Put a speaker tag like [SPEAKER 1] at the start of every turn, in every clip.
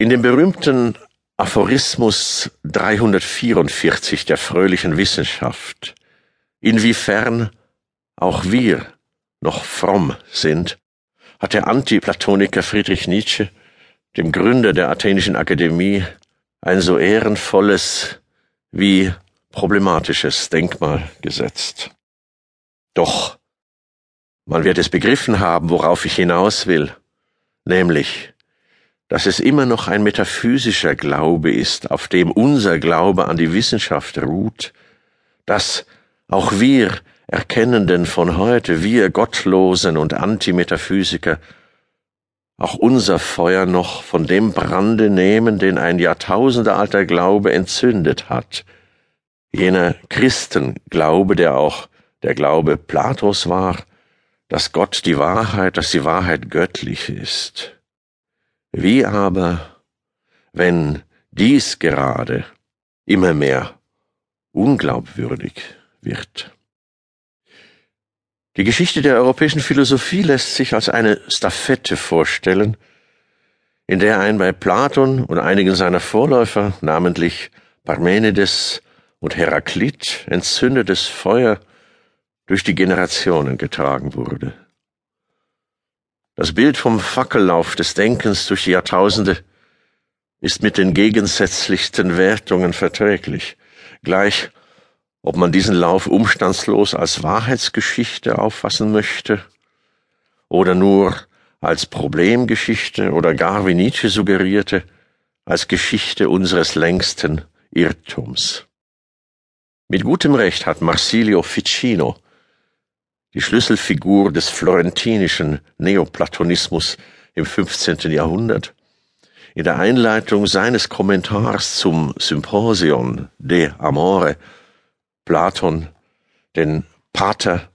[SPEAKER 1] In dem berühmten Aphorismus 344 der fröhlichen Wissenschaft, inwiefern auch wir noch fromm sind, hat der Antiplatoniker Friedrich Nietzsche, dem Gründer der Athenischen Akademie, ein so ehrenvolles wie problematisches Denkmal gesetzt. Doch man wird es begriffen haben, worauf ich hinaus will, nämlich dass es immer noch ein metaphysischer Glaube ist, auf dem unser Glaube an die Wissenschaft ruht, dass auch wir Erkennenden von heute, wir Gottlosen und Antimetaphysiker, auch unser Feuer noch von dem Brande nehmen, den ein jahrtausendealter Glaube entzündet hat, jener Christenglaube, der auch der Glaube Platos war, dass Gott die Wahrheit, dass die Wahrheit göttlich ist. Wie aber, wenn dies gerade immer mehr unglaubwürdig wird? Die Geschichte der europäischen Philosophie lässt sich als eine Stafette vorstellen, in der ein bei Platon und einigen seiner Vorläufer, namentlich Parmenides und Heraklit, entzündetes Feuer durch die Generationen getragen wurde. Das Bild vom Fackellauf des Denkens durch die Jahrtausende ist mit den gegensätzlichsten Wertungen verträglich, gleich ob man diesen Lauf umstandslos als Wahrheitsgeschichte auffassen möchte oder nur als Problemgeschichte oder gar wie Nietzsche suggerierte, als Geschichte unseres längsten Irrtums. Mit gutem Recht hat Marsilio Ficino die Schlüsselfigur des florentinischen Neoplatonismus im 15. Jahrhundert, in der Einleitung seines Kommentars zum Symposion de Amore Platon den Pater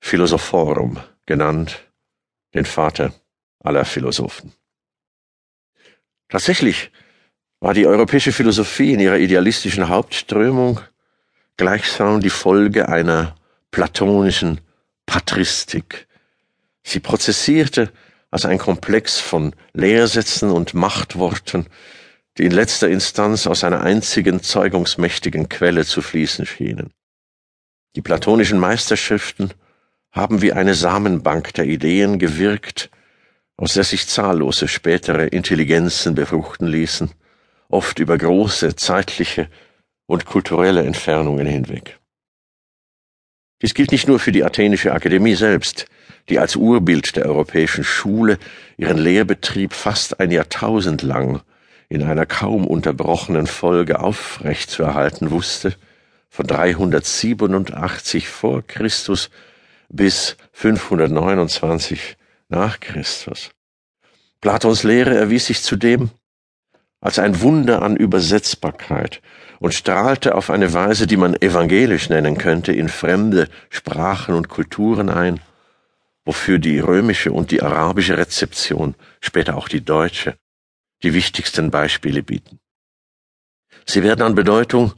[SPEAKER 1] Philosophorum genannt, den Vater aller Philosophen. Tatsächlich war die europäische Philosophie in ihrer idealistischen Hauptströmung gleichsam die Folge einer platonischen Patristik. Sie prozessierte als ein Komplex von Lehrsätzen und Machtworten, die in letzter Instanz aus einer einzigen zeugungsmächtigen Quelle zu fließen schienen. Die platonischen Meisterschriften haben wie eine Samenbank der Ideen gewirkt, aus der sich zahllose spätere Intelligenzen befruchten ließen, oft über große zeitliche und kulturelle Entfernungen hinweg. Dies gilt nicht nur für die Athenische Akademie selbst, die als Urbild der europäischen Schule ihren Lehrbetrieb fast ein Jahrtausend lang in einer kaum unterbrochenen Folge aufrechtzuerhalten wusste, von 387 vor Christus bis 529 nach Christus. Platons Lehre erwies sich zudem als ein Wunder an Übersetzbarkeit und strahlte auf eine Weise, die man evangelisch nennen könnte, in fremde Sprachen und Kulturen ein, wofür die römische und die arabische Rezeption, später auch die deutsche, die wichtigsten Beispiele bieten. Sie werden an Bedeutung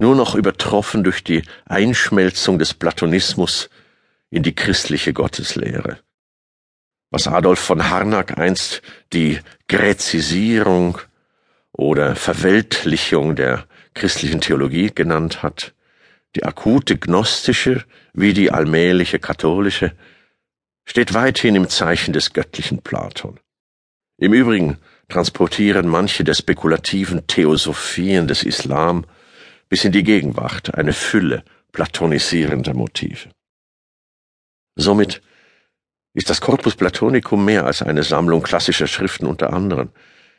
[SPEAKER 1] nur noch übertroffen durch die Einschmelzung des Platonismus in die christliche Gotteslehre was Adolf von Harnack einst die Gräzisierung oder Verweltlichung der christlichen Theologie genannt hat, die akute gnostische wie die allmähliche katholische, steht weithin im Zeichen des göttlichen Platon. Im Übrigen transportieren manche der spekulativen Theosophien des Islam bis in die Gegenwart eine Fülle platonisierender Motive. Somit ist das Corpus Platonicum mehr als eine Sammlung klassischer Schriften unter anderem.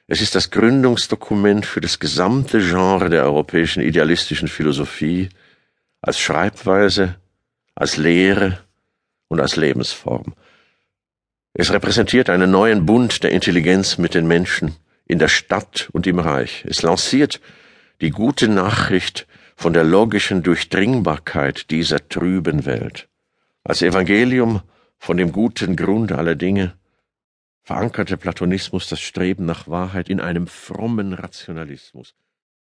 [SPEAKER 1] Es ist das Gründungsdokument für das gesamte Genre der europäischen idealistischen Philosophie als Schreibweise, als Lehre und als Lebensform. Es repräsentiert einen neuen Bund der Intelligenz mit den Menschen in der Stadt und im Reich. Es lanciert die gute Nachricht von der logischen Durchdringbarkeit dieser trüben Welt. Als Evangelium von dem guten Grund aller Dinge verankerte Platonismus das Streben nach Wahrheit in einem frommen Rationalismus.